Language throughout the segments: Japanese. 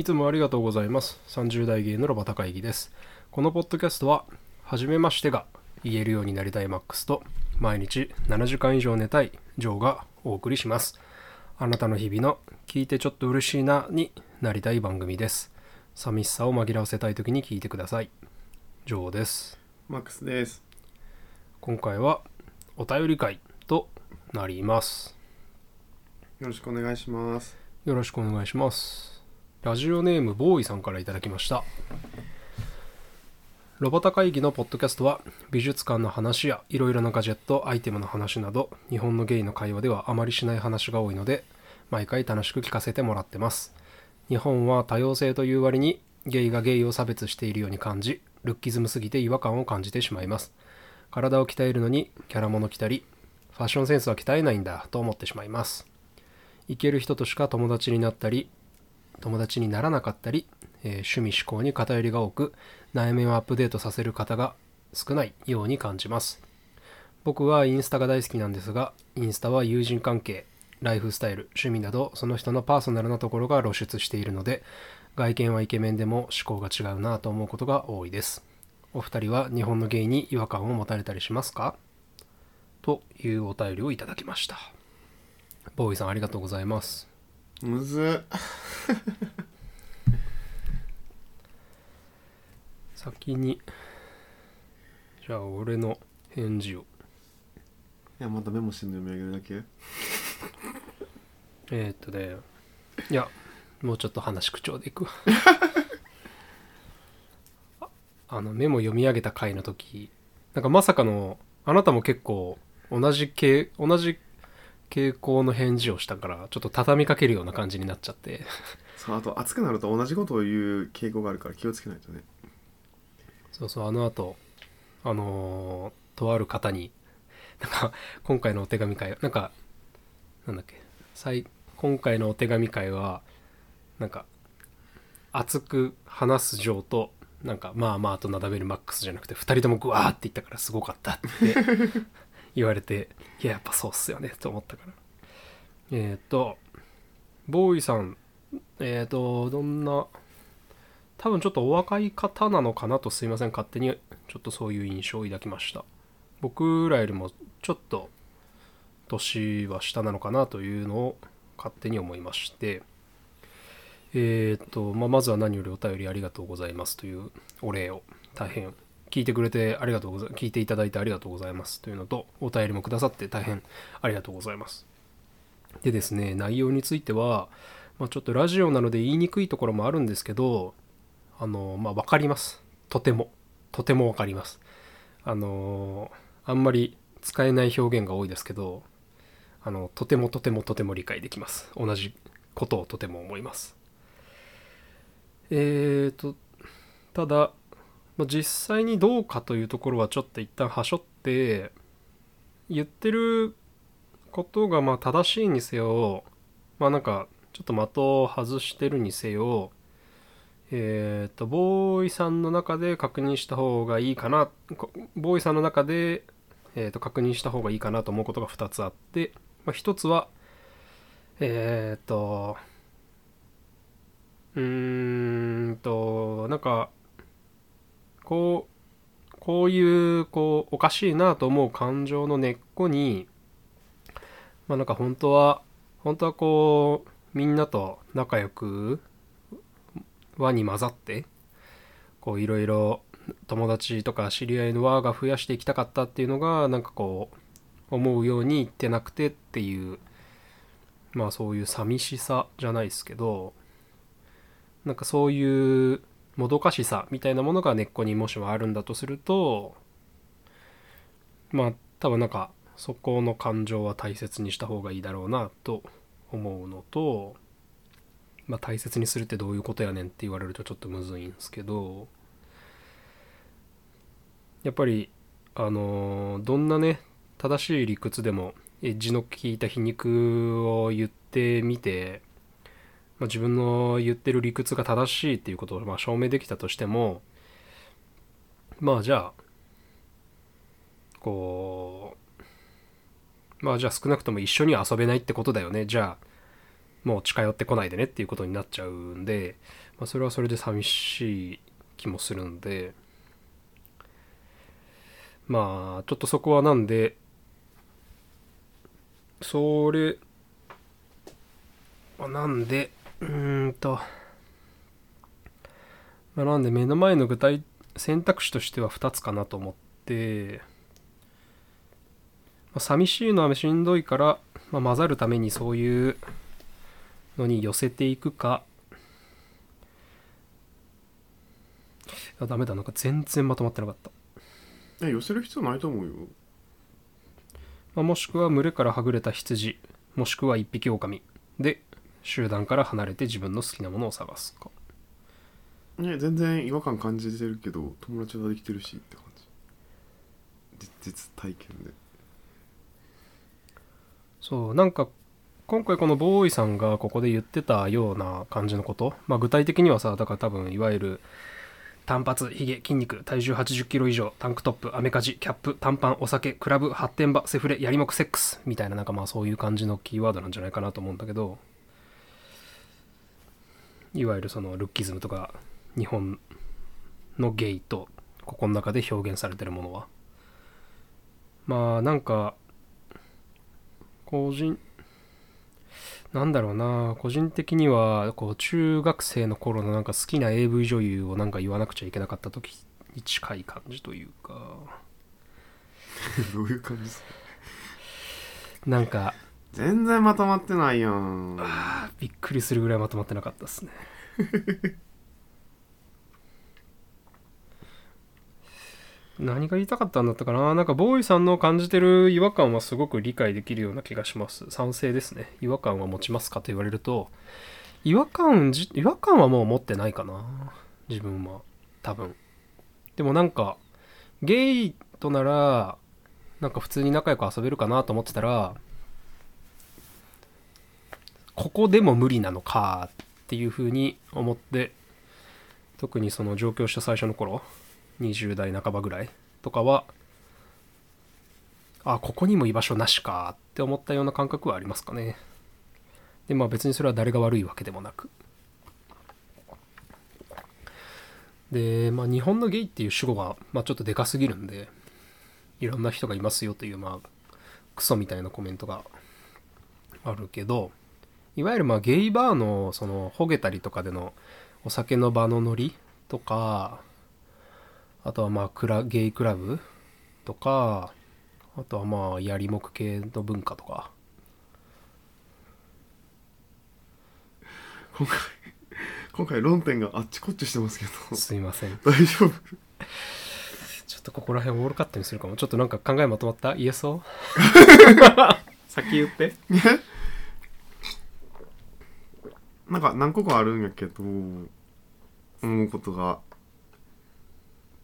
いつもありがとうございます。30代芸のロバタ会議です。このポッドキャストは、はじめましてが言えるようになりたいマックスと、毎日7時間以上寝たいジョーがお送りします。あなたの日々の聞いてちょっと嬉しいなになりたい番組です。寂しさを紛らわせたい時に聞いてください。ジョーです。マックスです。今回はお便り会となります。よろしくお願いします。よろしくお願いします。ラジオネームボーイさんからいただきました。ロボタ会議のポッドキャストは美術館の話やいろいろなガジェット、アイテムの話など日本のゲイの会話ではあまりしない話が多いので毎回楽しく聞かせてもらってます。日本は多様性という割にゲイがゲイを差別しているように感じルッキズムすぎて違和感を感じてしまいます。体を鍛えるのにキャラもの着たりファッションセンスは鍛えないんだと思ってしまいます。いける人としか友達になったり友達にならなかったり、えー趣味思考に偏りが多く内面をアップデートさせる方が少ないように感じます。僕はインスタが大好きなんですがインスタは友人関係ライフスタイル趣味などその人のパーソナルなところが露出しているので外見はイケメンでも思考が違うなと思うことが多いです。お二人は日本のゲイに違和感を持たれたりしますか？というお便りをいただきました。ボーイさんありがとうございます。むずっ。先に。じゃあ俺の返事を。いや、またメモしてんの読み上げるだけ。えー、っとね。いやもうちょっと話口調でいくわ。ああのメモ読み上げた回の時。なんかまさかのあなたも結構同じ傾同じ傾向の返事をしたからちょっと畳みかけるような感じになっちゃってそう、あと暑くなると同じことを言う傾向があるから気をつけないとね。そうそうあの後あのーとある方になんか今回のお手紙会なんかなんだっけ最今回のお手紙会はなんか熱く話すジョーとなんかまあまあとなだめるマックスじゃなくて2人ともグワーって言ったからすごかったって言われていややっぱそうっすよねと思ったから。えっ、とボーイさんえっ、とどんな多分ちょっとお若い方なのかなとすいません勝手にちょっとそういう印象を抱きました。僕らよりもちょっと年は下なのかなというのを勝手に思いまして。えーっと、まあ、まずは何よりお便りありがとうございますというお礼を大変聞いてくれてありがとうございます聞いていただいてありがとうございますというのとお便りもくださって大変ありがとうございます。でですね内容については、まあ、ちょっとラジオなので言いにくいところもあるんですけどあのまあ分かります。とても。とても分かります。あのあんまり使えない表現が多いですけどあのとてもとてもとても理解できます。同じことをとても思います。えーとただ、まあ、実際にどうかというところはちょっと一旦はしょって言ってることがまあ正しいにせよまあなんかちょっと的を外してるにせよえっ、とボーイさんの中で確認した方がいいかなボーイさんの中で、えー、と確認した方がいいかなと思うことが2つあって、まあ、1つはえっ、とうーんとなんかこうこういうこうおかしいなと思う感情の根っこにまあなんか本当は本当はこうみんなと仲良く輪に混ざってこういろいろ友達とか知り合いの輪が増やしていきたかったっていうのがなんかこう思うようにいってなくてっていうまあそういう寂しさじゃないですけどなんかそういうもどかしさみたいなものが根っこにもしもあるんだとするとまあ多分なんかそこの感情は大切にした方がいいだろうなと思うのとまあ大切にするってどういうことやねんって言われるとちょっとむずいんですけどやっぱりあのどんなね正しい理屈でもエッジの効いた皮肉を言ってみて、まあ、自分の言ってる理屈が正しいっていうことをまあ証明できたとしてもまあじゃあこうまあじゃあ少なくとも一緒に遊べないってことだよね。じゃあもう近寄ってこないでねっていうことになっちゃうんで、まあ、それはそれで寂しい気もするんでまあちょっとそこはなんでそれまあなんでうーんと、まあ、なんで目の前の具体選択肢としては2つかなと思って、まあ、寂しいのはしんどいから、まあ、混ざるためにそういうのに寄せていくか。いやダメだ。なんか全然まとまってなかった、え寄せる必要ないと思うよ。まあ、もしくは群れからはぐれた羊。もしくは一匹狼。で集団から離れて自分の好きなものを探すか。ね全然違和感感じてるけど友達はできてるしって感じ。実実体験で。そうなんか今回このボーイさんがここで言ってたような感じのこと、まあ、具体的にはさだから多分いわゆる単発ヒゲ筋肉体重8 0キロ以上タンクトップアメカジキャップ短パンお酒クラブ発展場セフレやりもくセックスみたいななんかまあそういう感じのキーワードなんじゃないかなと思うんだけどいわゆるそのルッキズムとか日本のゲイとここの中で表現されてるものは。まあなんか個人なんだろうな。個人的にはこう中学生の頃のなんか好きな AV 女優をなんか言わなくちゃいけなかった時に近い感じというか。どういう感じですか？なんか全然まとまってないやん。びっくりするぐらいまとまってなかったですね。何が言いたかったんだったかな？なんかボーイさんの感じてる違和感はすごく理解できるような気がします。賛成ですね。違和感は持ちますかと言われると。違和感じ違和感はもう持ってないかな？自分は。多分。でもなんかゲイとならなんか普通に仲良く遊べるかなと思ってたらここでも無理なのかっていうふうに思って特にその上京した最初の頃20代半ばぐらいとかはあここにも居場所なしかって思ったような感覚はありますかね。でまあ別にそれは誰が悪いわけでもなく。でまあ日本のゲイっていう主語が、まあ、ちょっとでかすぎるんでいろんな人がいますよというまあクソみたいなコメントがあるけどいわゆるまあゲイバーのそのほげたりとかでのお酒の場のノリとかあとはまあクラゲイクラブとかあとはまあやりもく系の文化とか。今回今回論点があっちこっちしてますけど。すいません。大丈夫？ちょっとここら辺オールカットにするかも。ちょっとなんか考えまとまった？言えそう先言って なんか何個かあるんやけど思うことが。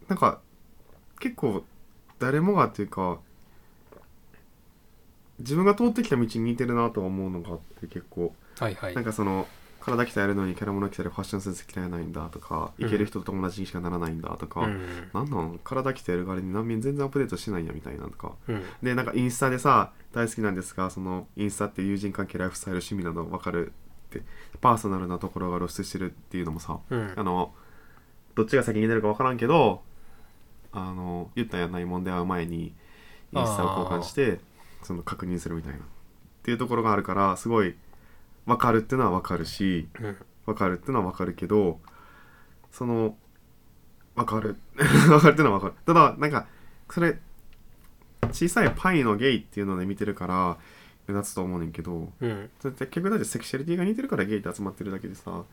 なんか結構誰もがっていうか自分が通ってきた道に似てるなとは思うのがあって結構。はいはい。なんかその体鍛えるのにキャラ物着たりファッションセンス鍛えないんだとかうん。いける人と友達にしかならないんだとか、うん。なんなん？体鍛える代わりに難民全然アップデートしてないんやみたいなとか。うん。でなんかインスタでさ大好きなんですがそのインスタって友人関係ライフスタイル趣味など分かるってパーソナルなところが露出してるっていうのもさうん。あのどっちが先に出るか分からんけどあの言ったんやないもんで会う前にインスタを交換してその確認するみたいなっていうところがあるからすごい分かるっていうのは分かるしうん。分かるっていうのは分かるけどその分かる。分かるっていうのは分かる。ただなんかそれ小さいパイのゲイっていうので見てるから目立つと思うねんけどうん。それ結局だってセクシャリティが似てるからゲイって集まってるだけでさ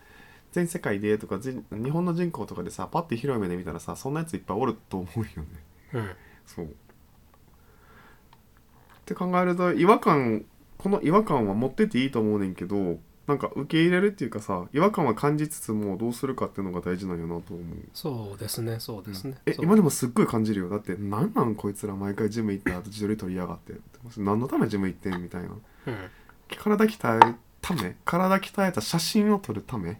全世界でとか全日本の人口とかでさパッて広い目で見たらさそんなやついっぱいおると思うよね。うん。そう。って考えると違和感この違和感は持ってていいと思うねんけどなんか受け入れるっていうかさ違和感は感じつつもどうするかっていうのが大事なんやなと思う。そうですねそうですね、えそう。今でもすっごい感じるよ。だってなんなんこいつら毎回ジム行った後自撮り撮りやがって。何のためジム行ってんみたいな。うん。体鍛えるため？体鍛えた写真を撮るため？っ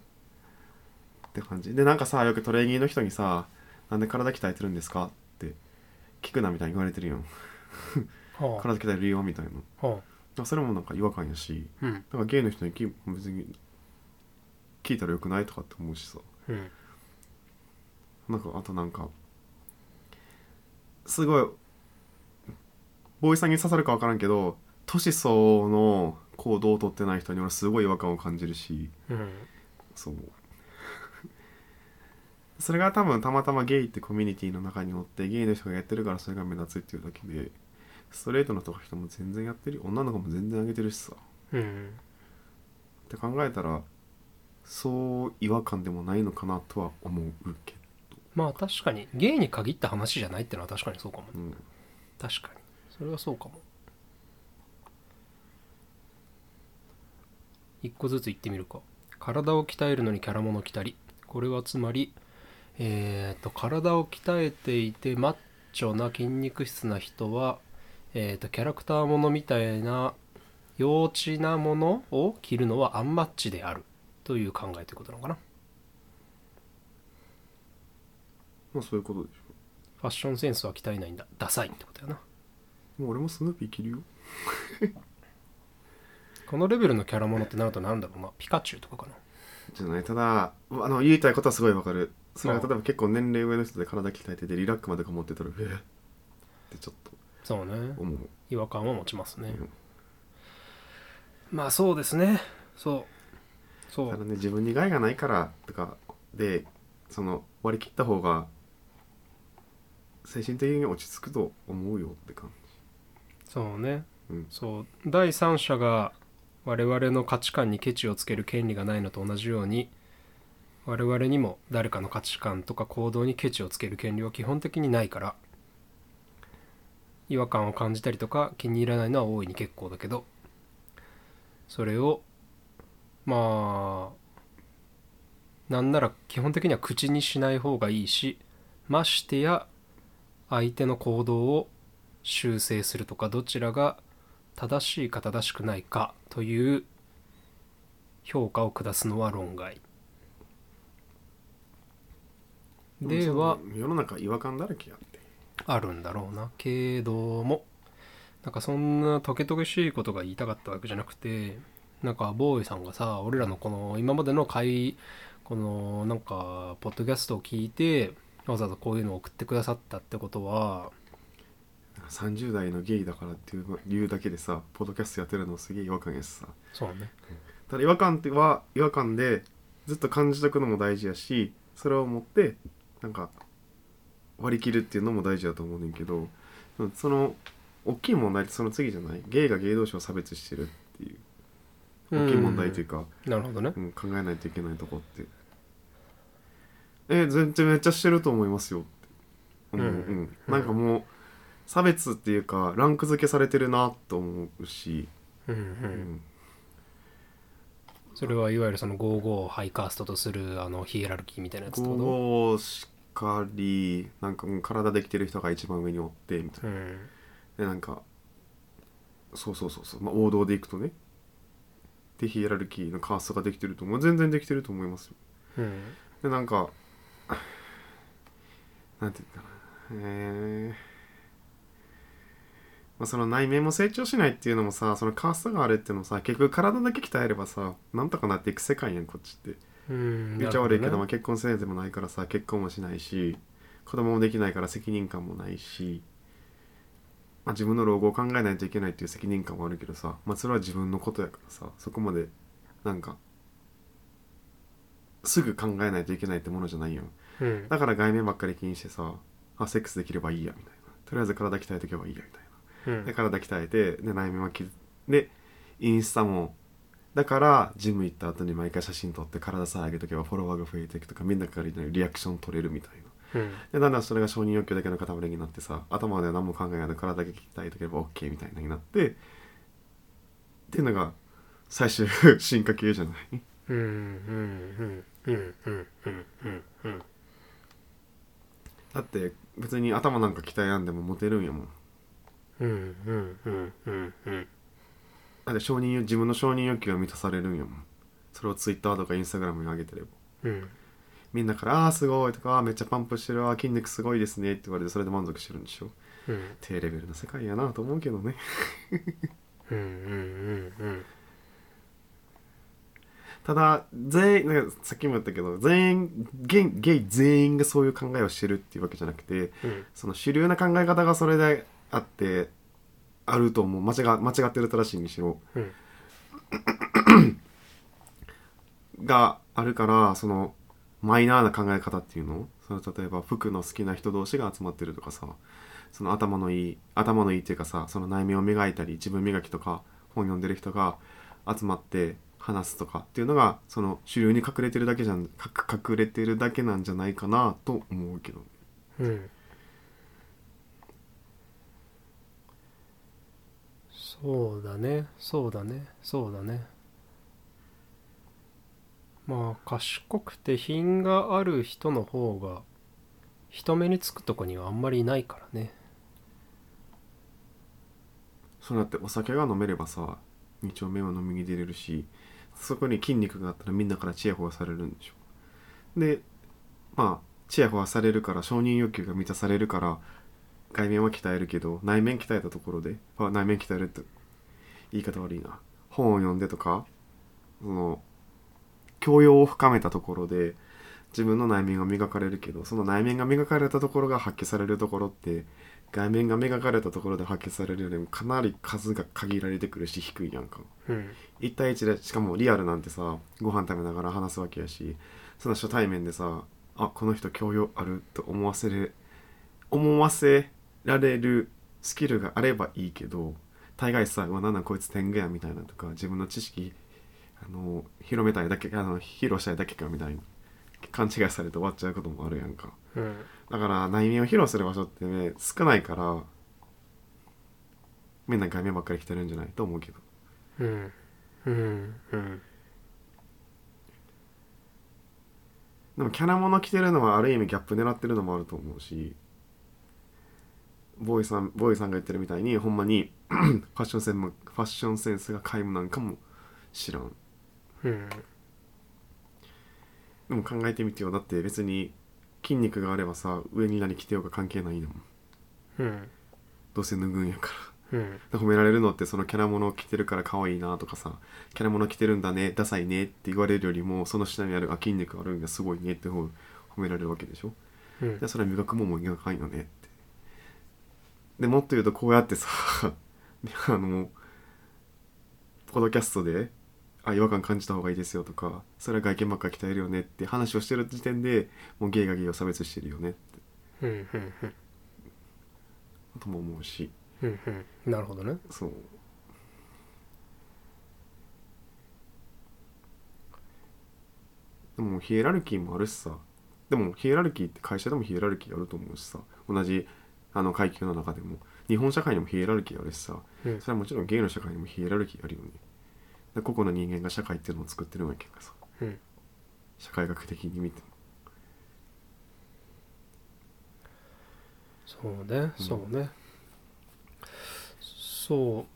て感じ。でなんかさよくトレーニーの人にさ「なんで体鍛えてるんですか?」って聞くなみたいに言われてるやん。は 体鍛える理由は？みたいな。あ。はそれもなんか違和感やしうん。なんかゲイの人にき別に聞いたらよくないとかって思うしさ。うん。なんかあとなんかすごいボーイさんに刺さるか分からんけど年相応の行動をとってない人に俺すごい違和感を感じるし。うん。そう。それが多分たまたまゲイってコミュニティの中におってゲイの人がやってるからそれが目立つっていうだけでストレートの人も全然やってる女の子も全然あげてるしさ。うんって考えたらそう違和感でもないのかなとは思うけど、まあ確かにゲイに限った話じゃないってのは確かにそうかもね。うん、確かに。それはそうかも。一個ずつ言ってみるか。体を鍛えるのにキャラもの着たり。これはつまりえー、と体を鍛えていてマッチョな筋肉質な人は、えー、とキャラクターものみたいな幼稚なものを着るのはアンマッチであるという考えということなのかな。まあそういうことでしファッションセンスは鍛えないんだ。ダサいってことやな。ょもう俺もスヌーピー着るよ。このレベルのキャラものってなるとなんだろう。なピカチュウとかかな。じゃない。ただあの言いたいことはすごいわかる。それがああ例えば結構年齢上の人で体鍛えててリラックマとか持ってたらえっってちょっとそうね。思う。違和感は持ちますね、うん。まあそうですね。そう。そう。ただね自分に害がないからとかでその割り切った方が精神的に落ち着くと思うよって感そうね。じうん。そう。第三者が我々の価値観にケチをつける権利がないのと同じように我々にも誰かの価値観とか行動にケチをつける権利は基本的にないから違和感を感じたりとか気に入らないのは大いに結構だけど。それをまあなんなら基本的には口にしない方がいいしましてや相手の行動を修正するとかどちらが正しいか正しくないかという評価を下すのは論外。ではも世の中違和感だらけや。ってあるんだろうな。けども。なんかそんなトゲトゲしいことが言いたかったわけじゃなくてなんかボーイさんがさ俺らのこの今までの会このなんかポッドキャストを聞いてわざわざこういうのを送ってくださったってことは30代のゲイだからっていう理由だけでさポッドキャストやってるのすげえ違和感やしさ。そうね。ただ違和感っては違和感でずっと感じとくのも大事やしそれを持ってなんか割り切るっていうのも大事だと思うねんけどうんその大きい問題ってその次じゃないゲイがゲイ同士を差別してるっていう大きい問題というか、なるほどね。うん、考えないといけないとこって。え全然めっちゃしてると思いますよって。思う、うん。うん。なんかもう差別っていうかランク付けされてるなと思うし、うんううん。ん、それはいわゆるその55をハイカーストとするあのヒエラルキーみたいなやつってこと？かりなんかもう体できてる人が一番上におってみたいな。うん。でなんかそうそうそうそう、まあ、王道でいくとね。でヒエラルキーのカーストができてると思う。全然できてると思いますよ。うん。でなんか なんて言うかな。えー。まあ、その内面も成長しないっていうのもさそのカーストがあるっていうのもさ結局体だけ鍛えればさなんとかなっていく世界やんこっちって。うん言っちゃ悪いけど、まあ、結婚せんでもないからさ結婚もしないし子供もできないから責任感もないし、まあ、自分の老後を考えないといけないっていう責任感もあるけどさ、まあ、それは自分のことやからさそこまでなんかすぐ考えないといけないってものじゃないよほどねだから外面ばっかり気にしてさあセックスできればいいやみたいな。とりあえず体鍛えとけばいいやみたいな。うん。うんで体鍛えてで内面はきでインスタもだからジム行った後に毎回写真撮って体さえ上げとけばフォロワーが増えていくとかみんなからリアクション取れるみたいな。うん。でだんだんそれが承認欲求だけの塊になってさ頭では何も考えないで体だけ鍛えとけば OK みたいなになってっていうのが最終進化系じゃない？うんうんうんうんうんうんうんうん。だって別に頭なんか鍛えやんでもモテるんやもん。うんうんうんうんうんだって承認欲自分の承認欲求が満たされるんやもん。それを Twitter とか Instagram に上げてれば。うん。みんなから「ああーすごい」とかあー「めっちゃパンプしてるあー筋肉すごいですね」って言われてそれで満足してるんでしょ。うん。低レベルな世界やなと思うけどね。うんうんうん。ただ全員なんかさっきも言ったけど全員ゲイゲイ全員がそういう考えをしてるっていうわけじゃなくてうん。その主流な考え方がそれであってあると思う。間違間違ってる正しいにしろ。うん。があるからそのマイナーな考え方っていうの？その例えば服の好きな人同士が集まってるとかさ。その頭のいい頭のいいっていうかさその内面を磨いたり自分磨きとか本読んでる人が集まって話すとかっていうのがその主流に隠れてるだけじゃんか隠れてるだけなんじゃないかなと思うけどうんそうだね。そうだね。そうだね。まあ賢くて品がある人の方が人目につくとこにはあんまりいないからね。そうだってお酒が飲めればさ二丁目は飲みに出れるしそこに筋肉があったらみんなからチヤホヤされるんでしょ。でまあチヤホヤされるから承認欲求が満たされるから外面は鍛えるけど内面鍛えたところであ内面鍛えるって言い方悪いな。本を読んでとかその教養を深めたところで自分の内面が磨かれるけどその内面が磨かれたところが発揮されるところって外面が磨かれたところで発揮されるよりもかなり数が限られてくるし低いやんか。うん。1対1でしかもリアルなんてさご飯食べながら話すわけやしその初対面でさあこの人教養あると思わせる思わせられるスキルがあればいいけど大概さ「うわなんなんこいつ天狗や」みたいなとか自分の知識あの広めたいだけあの披露したいだけかみたいな勘違いされて終わっちゃうこともあるやんか。うん。だから内面を披露する場所ってね少ないからみんな外面ばっかり来てるんじゃないと思うけど。うん。うん。うん。でもキャラもの着てるのはある意味ギャップ狙ってるのもあると思うしボーイさんボーイさんが言ってるみたいにほんまに ファッションセンファッションセンスが皆無なんかも知らん。うん。でも考えてみてよ。だって別に筋肉があればさ上に何着てようか関係ないのもん。うん。どうせ脱ぐんやから。うん。で褒められるのってそのキャラものを着てるから可愛いなとかさキャラもの着てるんだねダサいねって言われるよりもその下にあるあ筋肉あるんがすごいねって方褒められるわけでしょ。うん。でそれは磨くもんも磨かんよねってでもっと言うとこうやってさ あのポッドキャストであ違和感感じた方がいいですよとかそれは外見ばっか鍛えるよねって話をしてる時点でもうゲイがゲイを差別してるよねって。うんうんうん。とも思うし。うんうん。なるほどね。そう。でもヒエラルキーもあるしさ。でもヒエラルキーって会社でもヒエラルキーあると思うしさ。同じあの階級の中でも。日本社会にもヒエラルキーあるしさ。うん。それはもちろんゲイの社会にもヒエラルキーあるよね。で個々の人間が社会っていうのを作ってるわけやからさ。うん。社会学的に見ても。そうねそうね。そう。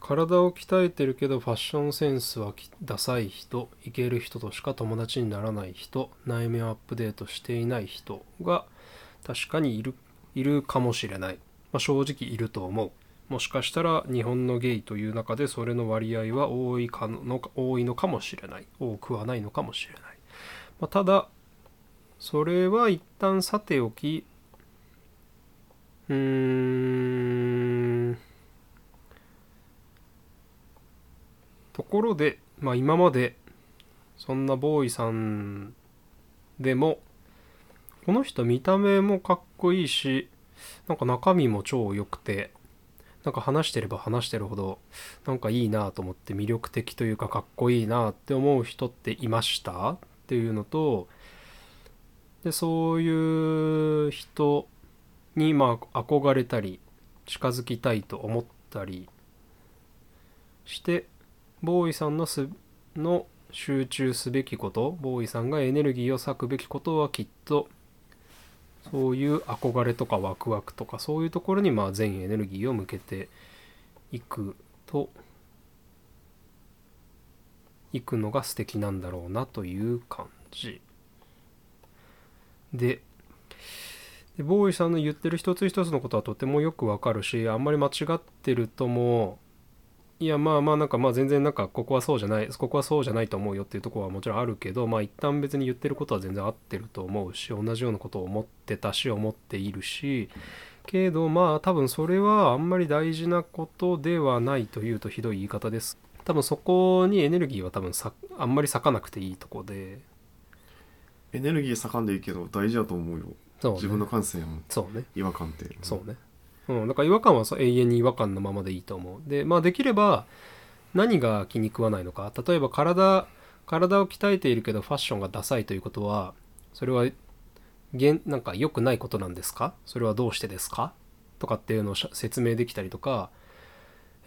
体を鍛えてるけどファッションセンスはきダサい人イケる人としか友達にならない人内面をアップデートしていない人が確かにいるいるかもしれない、まあ、正直いると思う。もしかしたら日本のゲイという中でそれの割合は多いかの多いのかもしれない。多くはないのかもしれない、まあ、ただそれは一旦さておきうーんところで、まあ、今までそんなボーイさんでもこの人見た目もかっこいいしなんか中身も超良くてなんか話してれば話してるほどなんかいいなと思って魅力的というかかっこいいなって思う人っていました？っていうのとでそういう人にまあ憧れたり近づきたいと思ったりしてボーイさんのすの集中すべきことボーイさんがエネルギーを割くべきことはきっとそういう憧れとかワクワクとかそういうところにまあ全エネルギーを向けていくといくのが素敵なんだろうなという感じ。ででボーイさんの言ってる一つ一つのことはとてもよくわかるしあんまり間違ってるともいやまあまあなんかまあ全然なんかここはそうじゃないここはそうじゃないと思うよっていうところはもちろんあるけどまあ一旦別に言ってることは全然合ってると思うし同じようなことを思ってたし思っているしけどまあ多分それはあんまり大事なことではないというとひどい言い方です。多分そこにエネルギーは多分さあんまり割かなくていいとこで。エネルギー盛んでいいけど大事だと思うよ。ね、自分の感性やもん。そうね。違和感って。そうねうんだから違和感は永遠に違和感のままでいいと思う。でまあできれば何が気に食わないのか。例えば体体を鍛えているけどファッションがダサいということはそれはげんなんか良くないことなんですか？それはどうしてですか？とかっていうのを説明できたりとか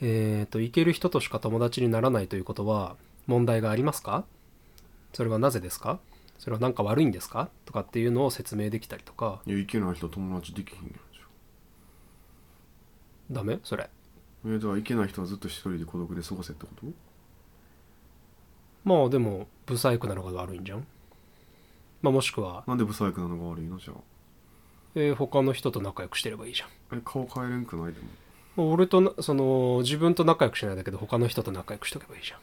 えっ、といける人としか友達にならないということは問題がありますか？それはなぜですか？それは何か悪いんですか？とかっていうのを説明できたりとか。いやいけない人友達できひんやダメ？それ。えじゃあいけない人はずっと一人で孤独で過ごせってこと？まあでもブサイクなのが悪いんじゃん。まあもしくは、なんでブサイクなのが悪いの？じゃあ。えー他の人と仲良くしてればいいじゃん。え顔変えれんくないでも。もう俺となその自分と仲良くしないだけど他の人と仲良くしとけばいいじゃん。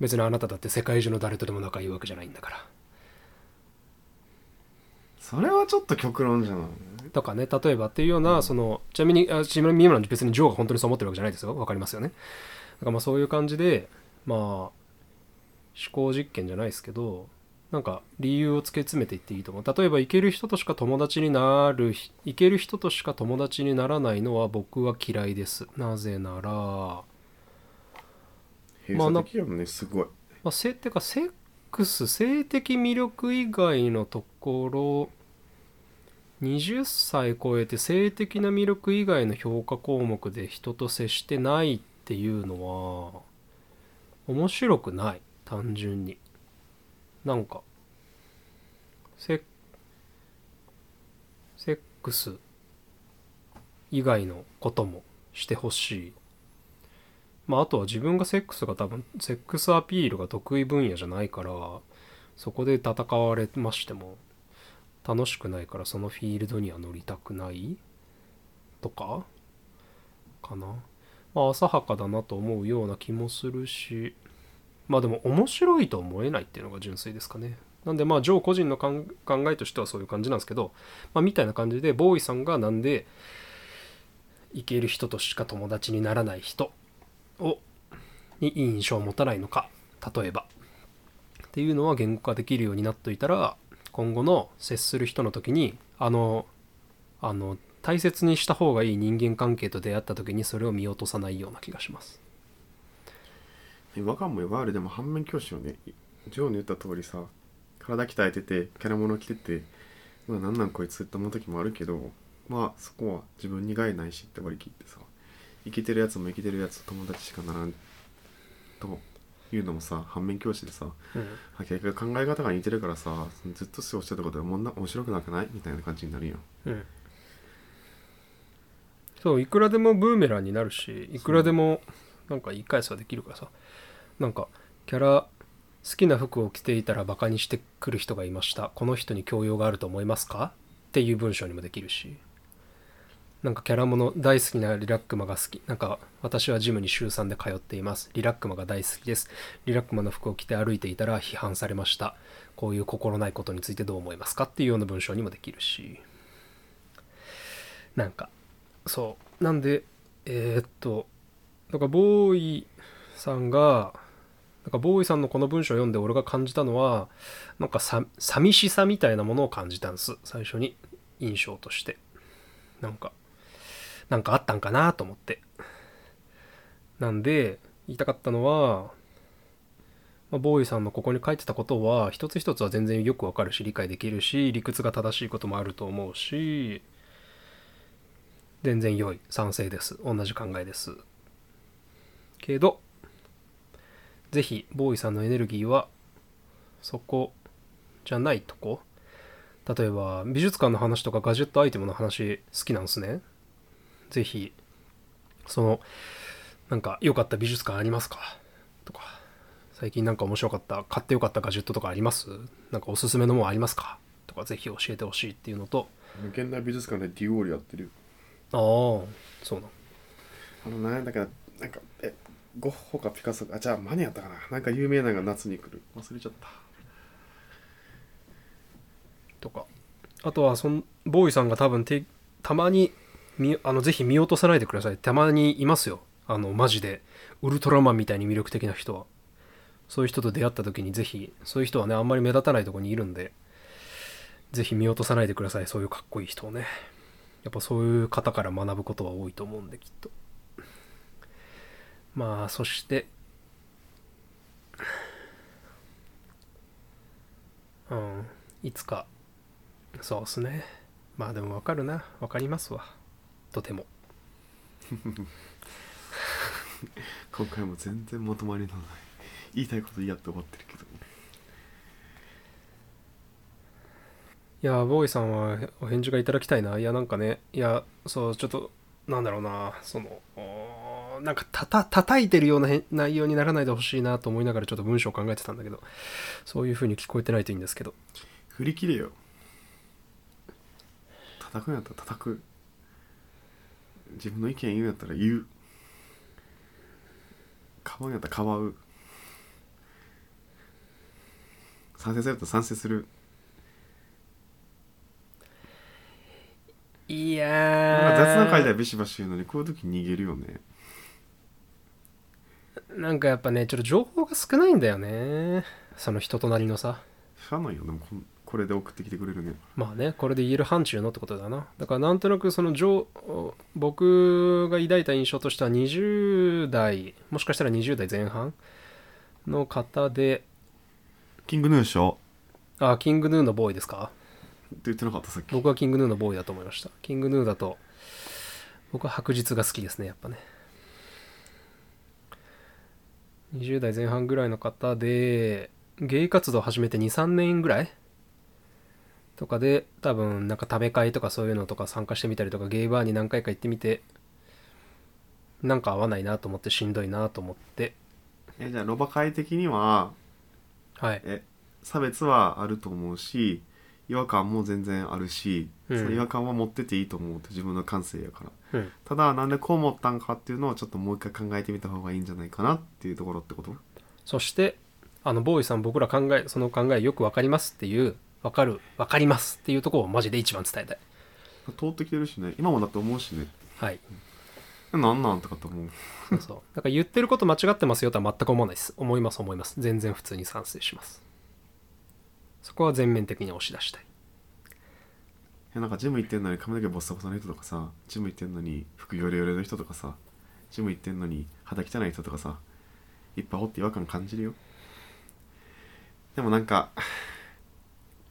別にあなただって世界中の誰とでも仲いいわけじゃないんだからそれはちょっと極論じゃない？とかね例えばっていうような、そのちなみにあちなみに今の別にジョーが本当にそう思ってるわけじゃないですよ。わかりますよね。だからまあそういう感じでまあ思考実験じゃないですけどなんか理由を突き詰めていっていいと思う。例えば行ける人としか友達になるひ行ける人としか友達にならないのは僕は嫌いです。なぜなら。閉まあなねすごい。まあ、せってかセックス性的魅力以外のところ20歳超えて性的な魅力以外の評価項目で人と接してないっていうのは面白くない。単純に。なんかセセックス以外のこともしてほしい。まあ、あとは自分がセックスが多分セックスアピールが得意分野じゃないからそこで戦われましても楽しくないからそのフィールドには乗りたくない？とか？かな、まあ、浅はかだなと思うような気もするしまあでも面白いと思えないっていうのが純粋ですかね。なんでまあジョー個人の考考えとしてはそういう感じなんですけど、まあ、みたいな感じでボーイさんがなんでいける人としか友達にならない人をにいい印象を持たないのか例えば。っていうのは言語化できるようになっといたら今後の接する人の時にあのあの大切にした方がいい人間関係と出会った時にそれを見落とさないような気がします。違和感もよ。くあるでも反面教師よねジョーの言った通りさ体鍛えててキャラ物着ててまあなんなんこいつって思う時もあるけどまあそこは自分に害ないしって割り切ってさ。生きてるやつも生きてるやつと友達しかならんというのもさ反面教師でさうん。結局考え方が似てるからさずっと過ごしてたことはもんな面白くなくないみたいな感じになるやん。うん。そういくらでもブーメランになるしいくらでもなんか言い返すはできるからさ。なんかキャラ好きな服を着ていたらバカにしてくる人がいました。この人に教養があると思いますか？っていう文章にもできるしなんかキャラもの大好きなリラックマが好き。なんか私はジムに週3で通っています。リラックマが大好きです。リラックマの服を着て歩いていたら批判されました。こういう心ないことについてどう思いますか？っていうような文章にもできるし。なんかそう。なんでえーっとだからボーイさんがなんかボーイさんのこの文章を読んで俺が感じたのはなんかさ寂しさみたいなものを感じたんです。最初に印象として。なんかなんかあったんかなと思って。なんで言いたかったのは、まあ、ボーイさんのここに書いてたことは一つ一つは全然よくわかるし理解できるし理屈が正しいこともあると思うし全然良い。賛成です。同じ考えです。けどぜひボーイさんのエネルギーはそこじゃないとこ。例えば美術館の話とかガジェットアイテムの話好きなんすね。ぜひそのなんか良かった美術館ありますか？とか最近なんか面白かった買ってよかったガジェットとかあります？なんかおすすめのものありますか？とかぜひ教えてほしいっていうのと。現代美術館でディオールやってるよ。ああそうなのあの何やったっけななんかえゴッホかピカソか？あじゃあ何やったかな？なんか有名なのが夏に来る。忘れちゃった。とか。あとはそんボーイさんが多分てたまに見あのぜひ見落とさないでください。たまにいますよ。あのマジで。ウルトラマンみたいに魅力的な人は。そういう人と出会った時にぜひそういう人はねあんまり目立たないところにいるんでぜひ見落とさないでください。そういうかっこいい人をね。やっぱそういう方から学ぶことは多いと思うんできっと。まあそしてうんいつか。そうっすね。まあでもわかるな。わかりますわ。とても。今回も全然まとまりのない言いたいこと言いやって終わってるけどいやボーイさんはお返事がいただきたいな。いやなんかね。いやそうちょっとなんだろうな。そのなんかたた叩いてるような内容にならないでほしいなと思いながらちょっと文章を考えてたんだけど。そういう風に聞こえてないといいんですけど。振り切れよ。叩くんやったら叩く自分の意見言うんやったら言う。かばうんやったらかばう。賛成するやったら賛成する。いやなんかー雑な回ではビシバシ言うのにこういう時逃げるよね。なんかやっぱねちょっと情報が少ないんだよね。その人となりのさ。しゃあないよ。でもこんこれで送ってきてくれるねまあねこれで言える範疇のってことだな。だからなんとなくその情僕が抱いた印象としては20代もしかしたら20代前半の方で。キングヌー賞あキングヌーのボーイですか？って言ってなかったさっき。僕はキングヌーのボーイだと思いました。キングヌーだと僕は白日が好きですねやっぱね。20代前半ぐらいの方でゲイ活動を始めて23年ぐらいとかで多分なんか食べ会とかそういうのとか参加してみたりとかゲイバーに何回か行ってみてなんか合わないなと思ってしんどいなと思って。えじゃあロバ会的にははい。え差別はあると思うし違和感も全然あるし、うん。その違和感は持ってていいと思うって自分の感性やから。うん。ただなんでこう思ったんかっていうのをちょっともう一回考えてみた方がいいんじゃないかなっていうところってこと？そしてあのボーイさん僕ら考えその考えよく分かりますっていう分かる分かりますっていうところをマジで一番伝えたい。通ってきてるしね。今もだって思うしね。はい。えなんなんとかって思う。そうそう。だから言ってること間違ってますよとは全く思わないです。思います思います。全然普通に賛成します。そこは全面的に押し出したい。えなんかジム行ってんのに髪の毛ボッサボサの人とかさジム行ってんのに服ヨレヨレの人とかさジム行ってんのに肌汚い人とかさいっぱいおって違和感感じるよ。でもなんか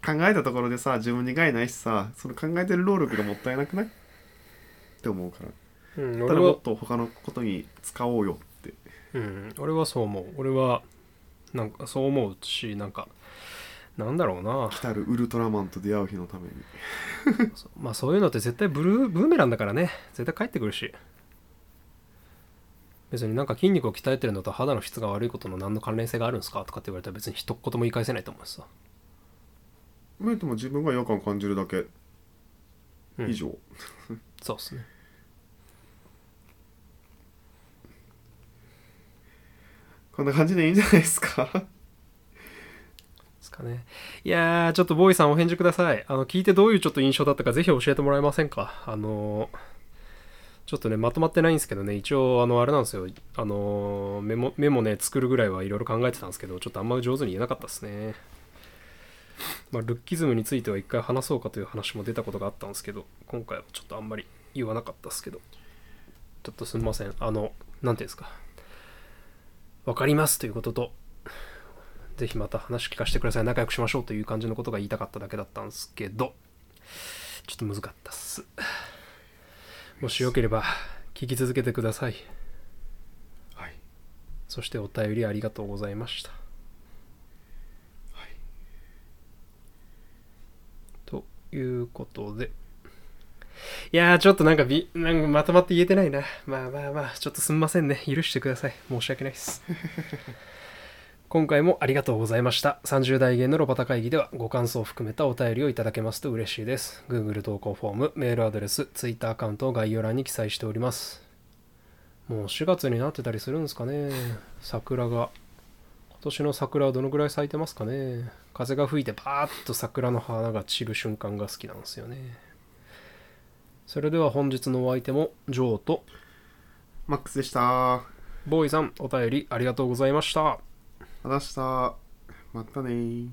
考えたところでさ自分に害ないしさその考えてる労力がもったいなくない？って思うから。うんただもっと他のことに使おうよって。うん俺はそう思う。俺はなんかそう思うしなんかなんだろうな。来たるウルトラマンと出会う日のために。まあそういうのって絶対ブルーブーメランだからね。絶対帰ってくるし。別になんか筋肉を鍛えてるのと肌の質が悪いことの何の関連性があるんですかとかって言われたら別に一言も言い返せないと思うしさまあでも自分が違和感感じるだけ。うん。以上、そうっすね。こんな感じでいいんじゃないですか。ですかね。いやーちょっとボーイさんお返事ください。あの聞いてどういうちょっと印象だったかぜひ教えてもらえませんか？あのちょっとねまとまってないんですけどね。一応あのあれなんですよ。あのメモメモね作るぐらいはいろいろ考えてたんですけどちょっとあんま上手に言えなかったですねまあルッキズムについては一回話そうかという話も出たことがあったんですけど今回はちょっとあんまり言わなかったですけど。ちょっとすみません。あの何ていうんですか。わかりますということとぜひまた話聞かせてください。仲良くしましょうという感じのことが言いたかっただけだったんですけど。ちょっと難かったっす。もしよければ聞き続けてください。はい。そしてお便りありがとうございましたはいということで。いやーちょっとなんかびなんかまとまって言えてないな。まあまあまあちょっとすんませんね。許してください。申し訳ないです。今回もありがとうございました。30代芸のロバタ会議ではご感想を含めたお便りをいただけますと嬉しいです。Google 投稿フォームメールアドレス Twitter アカウントを概要欄に記載しております。もう4月になってたりするんですかね。桜が。年の桜はどのぐらい咲いてますかね。風が吹いてバーッと桜の花が散る瞬間が好きなんですよね。それでは本日のお相手もジョーと。マックスでした。ボーイさんお便りありがとうございました。話した。またねー